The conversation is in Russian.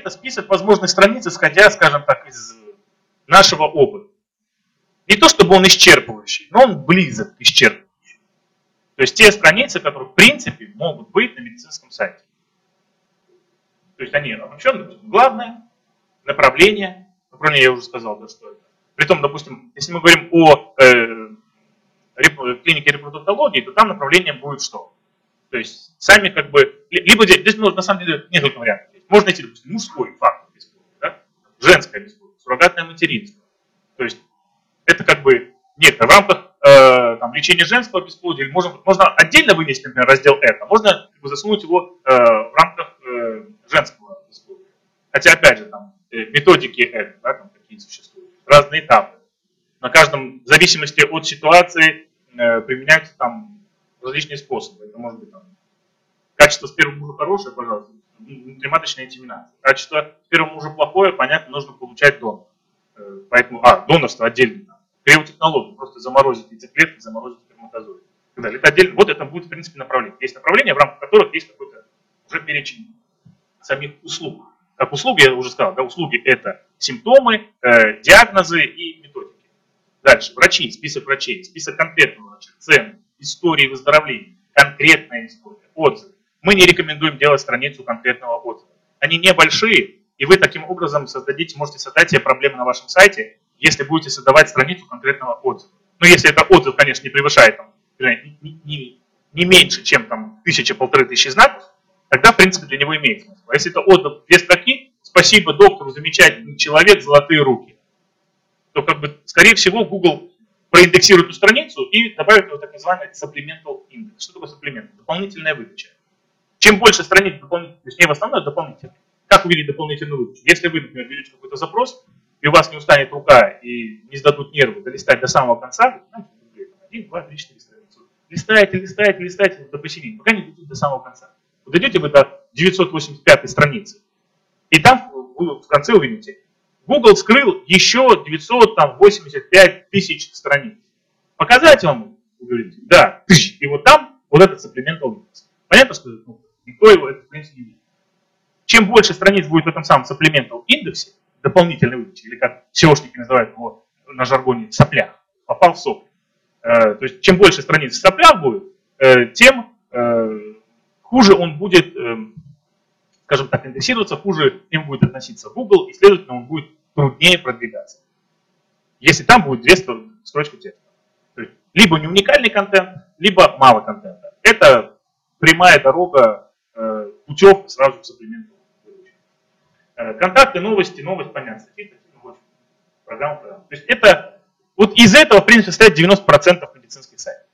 это список возможных страниц, исходя, скажем так, из нашего опыта. Не то чтобы он исчерпывающий, но он близок к исчерпывающему. То есть те страницы, которые в принципе могут быть на медицинском сайте. То есть они обобщенные. Главное, направление, направление я уже сказал, да, что это. Притом, допустим, если мы говорим о э, клинике репродуктологии, то там направление будет что? То есть сами как бы, либо здесь ну, на самом деле несколько вариантов. Можно найти, допустим, мужской фактор бесплодия, да? женское бесплодие, суррогатное материнство. То есть это как бы нет, в рамках э, там, лечения женского бесплодия, или можно, можно отдельно вынести, например, раздел это, можно как бы, засунуть его э, в рамках э, женского бесплодия. Хотя, опять же, там э, методики это, да, там какие существуют, разные этапы. На каждом, в зависимости от ситуации, э, применяются там различные способы. Это может быть там, качество с первого мужа хорошее, пожалуйста, внутриматочная интиминация. Качество с первого мужа плохое, понятно, нужно получать донор. Э, поэтому, а, донорство отдельно. Криотехнологию, просто заморозить яйцеклетки, заморозить сперматозоид. Это отдельно. Вот это будет, в принципе, направление. Есть направления, в рамках которых есть какой-то уже перечень самих услуг. Как услуги, я уже сказал, да, услуги это симптомы, э, диагнозы и методики. Дальше, врачи, список врачей, список конкретного врача, цены, истории выздоровления, конкретная история, отзывы. Мы не рекомендуем делать страницу конкретного отзыва. Они небольшие, и вы таким образом создадите, можете создать себе проблемы на вашем сайте, если будете создавать страницу конкретного отзыва. Ну, если это отзыв, конечно, не превышает там, не, не, не меньше, чем там тысяча, полторы тысячи знаков, тогда, в принципе, для него имеет смысл. А если это отзыв две строки, спасибо доктору, замечательный человек, золотые руки, то, как бы, скорее всего, Google проиндексирует эту страницу и добавит его так называемый supplemental index. Что такое supplemental? Дополнительная выдача. Чем больше страниц дополнительных, то есть не в основной, а дополнительной. Как увидеть дополнительную выдачу? Если вы, например, ведете какой-то запрос, и у вас не устанет рука и не сдадут нервы долистать до самого конца, знаете, один, два, три, четыре страницы. Листаете, листаете, листаете до посередине, пока не дойдете до самого конца. Вот дойдете вы до 985 страницы, и там вы в конце увидите, Google скрыл еще 985 тысяч страниц. Показать вам, вы говорите, да, и вот там вот этот supplemental index. Понятно, что ну, никто его, это, в принципе, не видит. Чем больше страниц будет в этом самом supplemental индексе, дополнительной выдачи, или как SEOшники называют его на жаргоне, соплях, попал в сопли. Э, то есть чем больше страниц в соплях будет, э, тем э, хуже он будет, скажем так, индексироваться, хуже к нему будет относиться Google, и, следовательно, он будет труднее продвигаться. Если там будет две строчки текста. То есть, либо не уникальный контент, либо мало контента. Это прямая дорога, путевка сразу к современному Э, контакты, новости, новость, понятно, статьи, программа, программа. То есть это, вот из этого, в принципе, состоит 90% медицинских сайтов.